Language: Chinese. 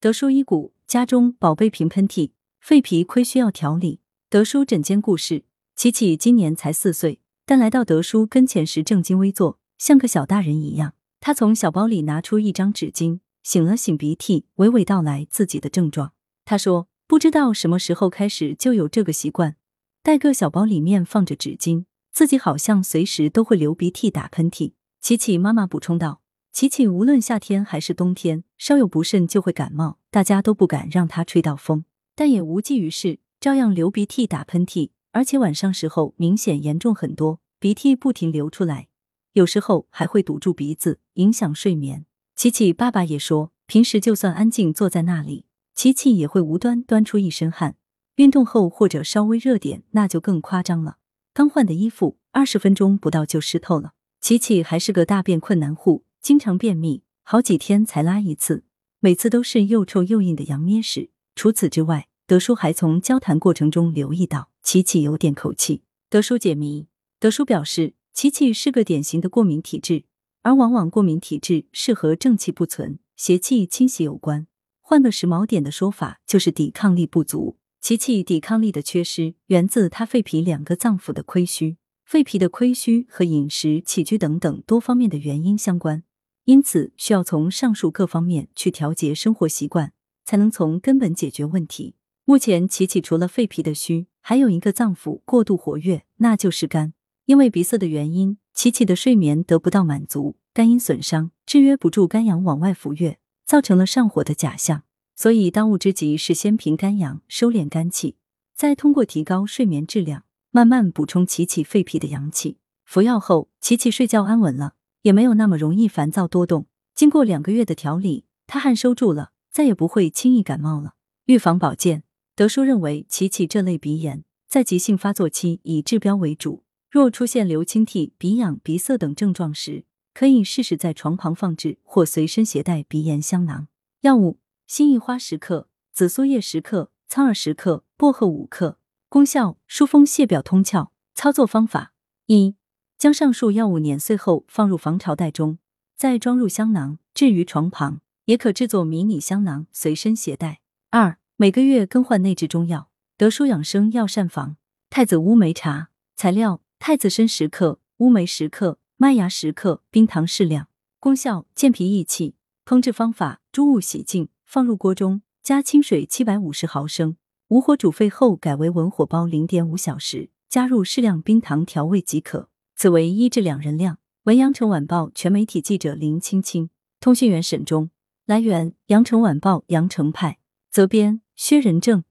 德叔医骨，家中宝贝频喷嚏，肺脾亏需要调理。德叔诊间故事：琪琪今年才四岁，但来到德叔跟前时正襟危坐，像个小大人一样。他从小包里拿出一张纸巾，擤了擤鼻涕，娓娓道来自己的症状。他说：“不知道什么时候开始就有这个习惯，带个小包里面放着纸巾，自己好像随时都会流鼻涕、打喷嚏。”琪琪妈妈补充道。琪琪无论夏天还是冬天，稍有不慎就会感冒，大家都不敢让他吹到风，但也无济于事，照样流鼻涕、打喷嚏，而且晚上时候明显严重很多，鼻涕不停流出来，有时候还会堵住鼻子，影响睡眠。琪琪爸爸也说，平时就算安静坐在那里，琪琪也会无端端出一身汗，运动后或者稍微热点，那就更夸张了，刚换的衣服二十分钟不到就湿透了。琪琪还是个大便困难户。经常便秘，好几天才拉一次，每次都是又臭又硬的羊咩屎。除此之外，德叔还从交谈过程中留意到琪琪有点口气。德叔解谜，德叔表示，琪琪是个典型的过敏体质，而往往过敏体质是和正气不存、邪气侵袭有关。换个时髦点的说法，就是抵抗力不足。琪琪抵抗力的缺失，源自他肺脾两个脏腑的亏虚。肺脾的亏虚和饮食、起居等等多方面的原因相关。因此，需要从上述各方面去调节生活习惯，才能从根本解决问题。目前，琪琪除了肺脾的虚，还有一个脏腑过度活跃，那就是肝。因为鼻塞的原因，琪琪的睡眠得不到满足，肝阴损伤，制约不住肝阳往外浮越，造成了上火的假象。所以，当务之急是先平肝阳，收敛肝气，再通过提高睡眠质量，慢慢补充琪琪肺脾的阳气。服药后，琪琪睡觉安稳了。也没有那么容易烦躁多动。经过两个月的调理，他汗收住了，再也不会轻易感冒了。预防保健，德叔认为，琪琪这类鼻炎在急性发作期以治标为主。若出现流清涕、鼻痒、鼻塞等症状时，可以试试在床旁放置或随身携带鼻炎香囊。药物：辛夷花十克、紫苏叶十克、苍耳十克、薄荷五克。功效：疏风泻表通窍。操作方法：一。将上述药物碾碎后放入防潮袋中，再装入香囊置于床旁，也可制作迷你香囊随身携带。二、每个月更换内置中药。德舒养生药膳房太子乌梅茶材料：太子参十克、乌梅十克、麦芽十克、冰糖适量。功效：健脾益气。烹制方法：诸物洗净，放入锅中，加清水七百五十毫升，无火煮沸后改为文火煲零点五小时，加入适量冰糖调味即可。此为一至两人量。文阳城晚报全媒体记者林青青，通讯员沈忠。来源：阳城晚报阳城派。责编：薛仁正。